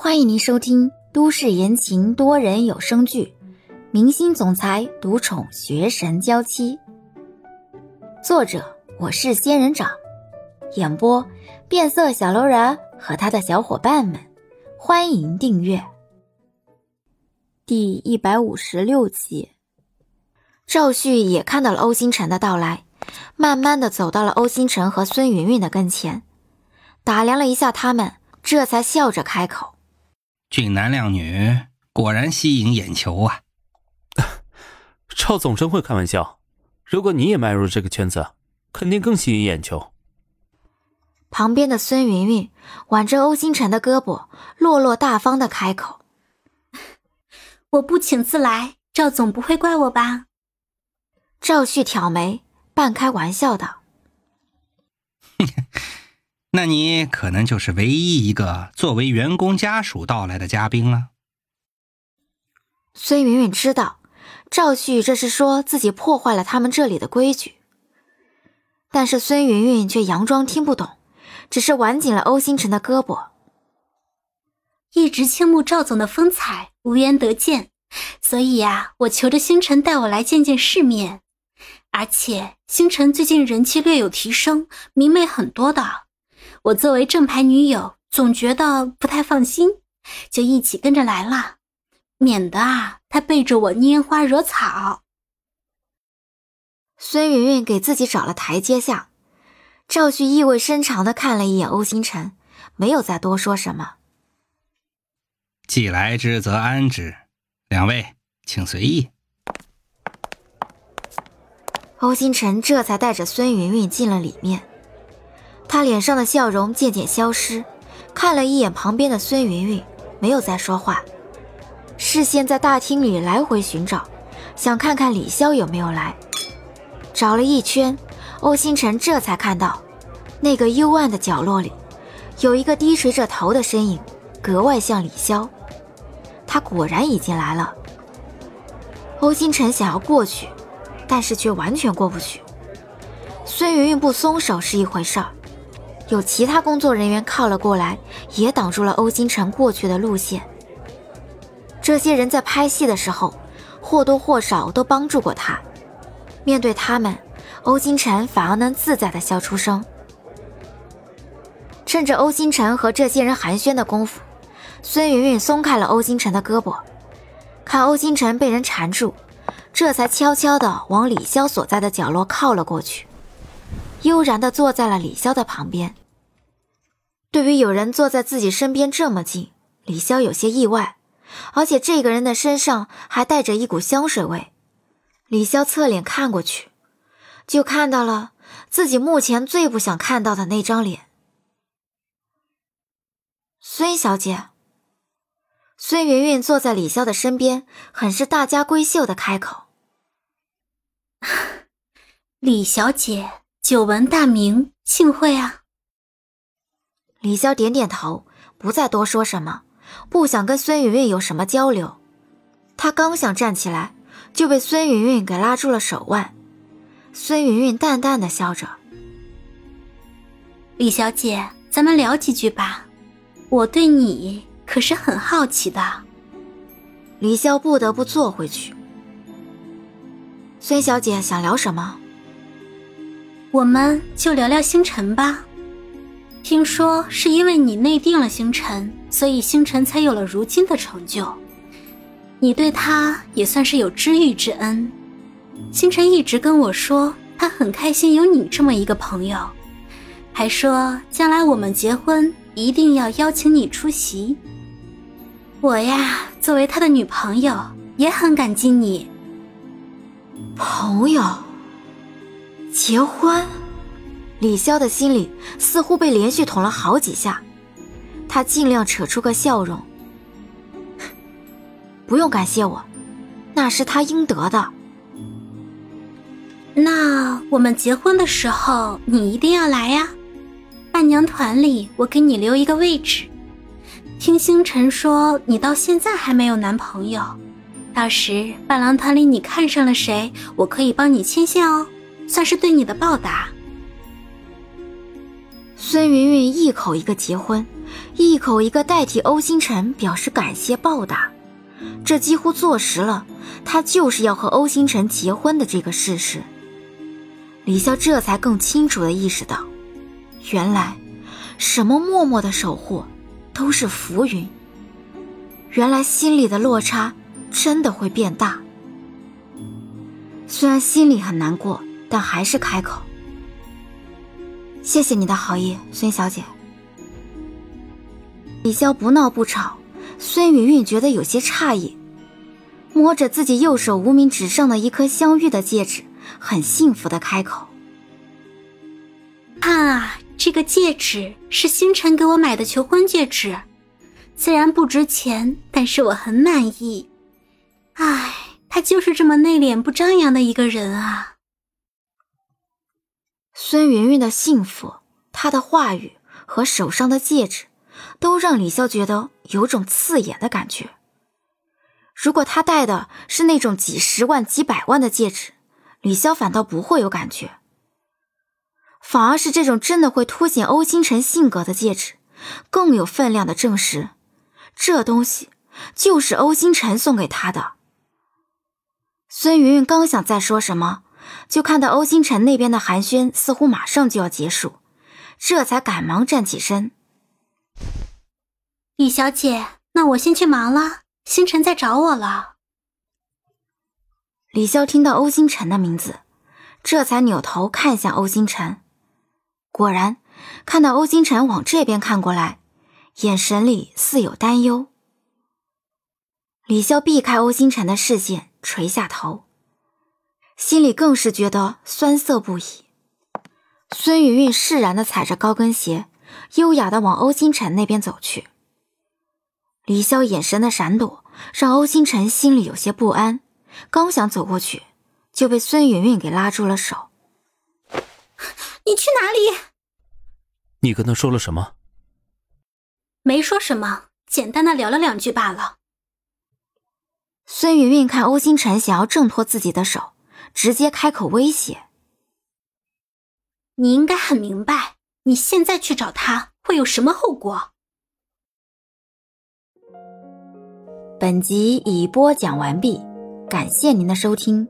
欢迎您收听都市言情多人有声剧《明星总裁独宠学神娇妻》，作者我是仙人掌，演播变色小楼人和他的小伙伴们。欢迎订阅。第一百五十六集，赵旭也看到了欧星辰的到来，慢慢的走到了欧星辰和孙云云的跟前，打量了一下他们，这才笑着开口。俊男靓女，果然吸引眼球啊！赵总真会开玩笑。如果你也迈入这个圈子，肯定更吸引眼球。旁边的孙云云挽着欧星辰的胳膊，落落大方的开口：“我不请自来，赵总不会怪我吧？”赵旭挑眉，半开玩笑道。那你可能就是唯一一个作为员工家属到来的嘉宾了。孙云云知道赵旭这是说自己破坏了他们这里的规矩，但是孙云云却佯装听不懂，只是挽紧了欧星辰的胳膊。一直倾慕赵总的风采，无缘得见，所以呀，我求着星辰带我来见见世面。而且星辰最近人气略有提升，明媚很多的。我作为正牌女友，总觉得不太放心，就一起跟着来了，免得啊他背着我拈花惹草。孙云云给自己找了台阶下，赵旭意味深长的看了一眼欧星辰，没有再多说什么。既来之则安之，两位请随意。欧星辰这才带着孙云云进了里面。他脸上的笑容渐渐消失，看了一眼旁边的孙云云，没有再说话，视线在大厅里来回寻找，想看看李潇有没有来。找了一圈，欧星辰这才看到，那个幽暗的角落里，有一个低垂着头的身影，格外像李潇。他果然已经来了。欧星辰想要过去，但是却完全过不去。孙云云不松手是一回事儿。有其他工作人员靠了过来，也挡住了欧星辰过去的路线。这些人在拍戏的时候，或多或少都帮助过他。面对他们，欧星辰反而能自在的笑出声。趁着欧星辰和这些人寒暄的功夫，孙云云松开了欧星辰的胳膊，看欧星辰被人缠住，这才悄悄的往李潇所在的角落靠了过去。悠然地坐在了李潇的旁边。对于有人坐在自己身边这么近，李潇有些意外，而且这个人的身上还带着一股香水味。李潇侧脸看过去，就看到了自己目前最不想看到的那张脸。孙小姐。孙云云坐在李潇的身边，很是大家闺秀的开口：“ 李小姐。”久闻大名，幸会啊！李潇点点头，不再多说什么，不想跟孙云云有什么交流。他刚想站起来，就被孙云云给拉住了手腕。孙云云淡淡的笑着：“李小姐，咱们聊几句吧，我对你可是很好奇的。”李潇不得不坐回去。孙小姐想聊什么？我们就聊聊星辰吧。听说是因为你内定了星辰，所以星辰才有了如今的成就。你对他也算是有知遇之恩。星辰一直跟我说，他很开心有你这么一个朋友，还说将来我们结婚一定要邀请你出席。我呀，作为他的女朋友，也很感激你。朋友。结婚，李潇的心里似乎被连续捅了好几下，他尽量扯出个笑容。不用感谢我，那是他应得的。那我们结婚的时候你一定要来呀，伴娘团里我给你留一个位置。听星辰说你到现在还没有男朋友，到时伴郎团里你看上了谁，我可以帮你牵线哦。算是对你的报答。孙云云一口一个结婚，一口一个代替欧星辰表示感谢报答，这几乎坐实了他就是要和欧星辰结婚的这个事实。李潇这才更清楚的意识到，原来什么默默的守护都是浮云。原来心里的落差真的会变大。虽然心里很难过，但还是开口：“谢谢你的好意，孙小姐。”李潇不闹不吵，孙云云觉得有些诧异，摸着自己右手无名指上的一颗镶玉的戒指，很幸福的开口：“啊，这个戒指是星辰给我买的求婚戒指，虽然不值钱，但是我很满意。唉。”他就是这么内敛不张扬的一个人啊！孙云云的幸福，她的话语和手上的戒指，都让李潇觉得有种刺眼的感觉。如果他戴的是那种几十万、几百万的戒指，李潇反倒不会有感觉，反而是这种真的会凸显欧星辰性格的戒指，更有分量的证实，这东西就是欧星辰送给他的。孙云云刚想再说什么，就看到欧星辰那边的寒暄似乎马上就要结束，这才赶忙站起身。李小姐，那我先去忙了，星辰在找我了。李潇听到欧星辰的名字，这才扭头看向欧星辰，果然看到欧星辰往这边看过来，眼神里似有担忧。李潇避开欧星辰的视线。垂下头，心里更是觉得酸涩不已。孙云云释然的踩着高跟鞋，优雅的往欧星辰那边走去。李潇眼神的闪躲，让欧星辰心里有些不安。刚想走过去，就被孙云云给拉住了手。你去哪里？你跟他说了什么？没说什么，简单的聊了两句罢了。孙云云看欧星辰想要挣脱自己的手，直接开口威胁：“你应该很明白，你现在去找他会有什么后果。”本集已播讲完毕，感谢您的收听。